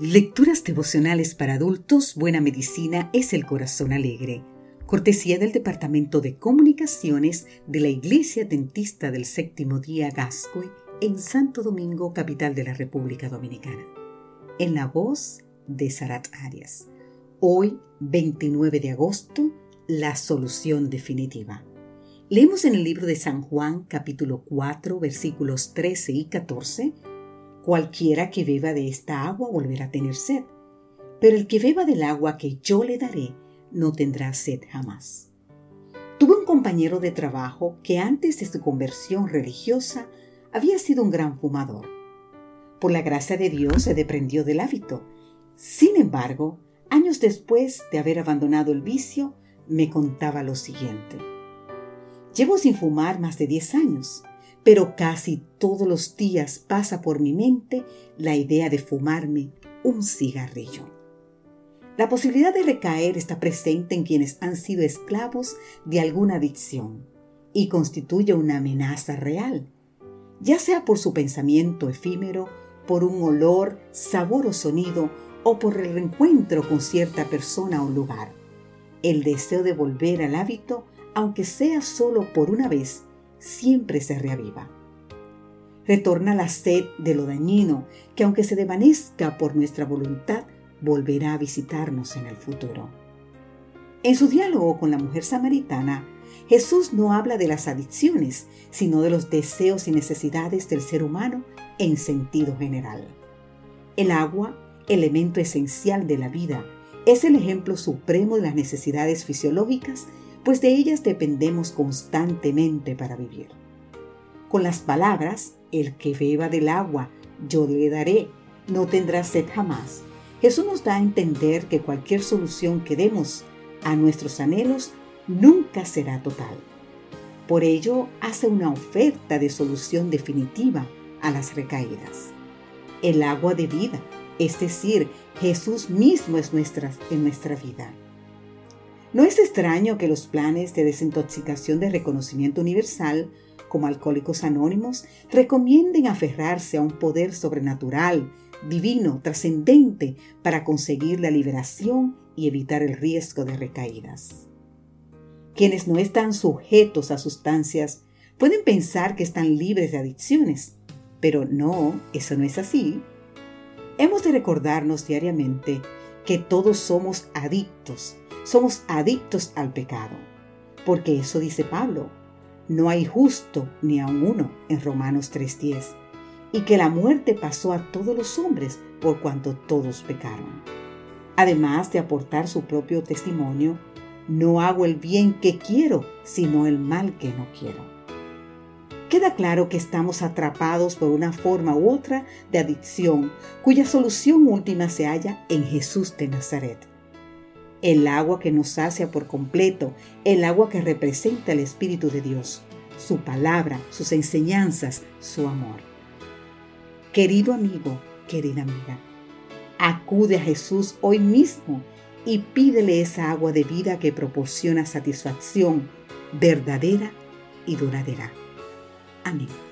Lecturas devocionales para adultos, Buena Medicina es el Corazón Alegre. Cortesía del Departamento de Comunicaciones de la Iglesia Dentista del Séptimo Día Gascoy en Santo Domingo, capital de la República Dominicana. En la voz de Sarat Arias. Hoy, 29 de agosto, la solución definitiva. Leemos en el libro de San Juan, capítulo 4, versículos 13 y 14 Cualquiera que beba de esta agua volverá a tener sed, pero el que beba del agua que yo le daré no tendrá sed jamás. Tuve un compañero de trabajo que antes de su conversión religiosa había sido un gran fumador. Por la gracia de Dios se deprendió del hábito. Sin embargo, años después de haber abandonado el vicio, me contaba lo siguiente. Llevo sin fumar más de 10 años pero casi todos los días pasa por mi mente la idea de fumarme un cigarrillo. La posibilidad de recaer está presente en quienes han sido esclavos de alguna adicción y constituye una amenaza real, ya sea por su pensamiento efímero, por un olor, sabor o sonido o por el reencuentro con cierta persona o lugar. El deseo de volver al hábito, aunque sea solo por una vez, siempre se reaviva. Retorna la sed de lo dañino que aunque se desvanezca por nuestra voluntad, volverá a visitarnos en el futuro. En su diálogo con la mujer samaritana, Jesús no habla de las adicciones, sino de los deseos y necesidades del ser humano en sentido general. El agua, elemento esencial de la vida, es el ejemplo supremo de las necesidades fisiológicas pues de ellas dependemos constantemente para vivir. Con las palabras, el que beba del agua, yo le daré, no tendrá sed jamás. Jesús nos da a entender que cualquier solución que demos a nuestros anhelos nunca será total. Por ello, hace una oferta de solución definitiva a las recaídas. El agua de vida, es decir, Jesús mismo es nuestra, en nuestra vida. No es extraño que los planes de desintoxicación de reconocimiento universal, como Alcohólicos Anónimos, recomienden aferrarse a un poder sobrenatural, divino, trascendente, para conseguir la liberación y evitar el riesgo de recaídas. Quienes no están sujetos a sustancias pueden pensar que están libres de adicciones, pero no, eso no es así. Hemos de recordarnos diariamente que todos somos adictos somos adictos al pecado. Porque eso dice Pablo, no hay justo ni a uno en Romanos 3.10, y que la muerte pasó a todos los hombres por cuanto todos pecaron. Además de aportar su propio testimonio, no hago el bien que quiero, sino el mal que no quiero. Queda claro que estamos atrapados por una forma u otra de adicción cuya solución última se halla en Jesús de Nazaret el agua que nos sacia por completo, el agua que representa el Espíritu de Dios, su palabra, sus enseñanzas, su amor. Querido amigo, querida amiga, acude a Jesús hoy mismo y pídele esa agua de vida que proporciona satisfacción verdadera y duradera. Amén.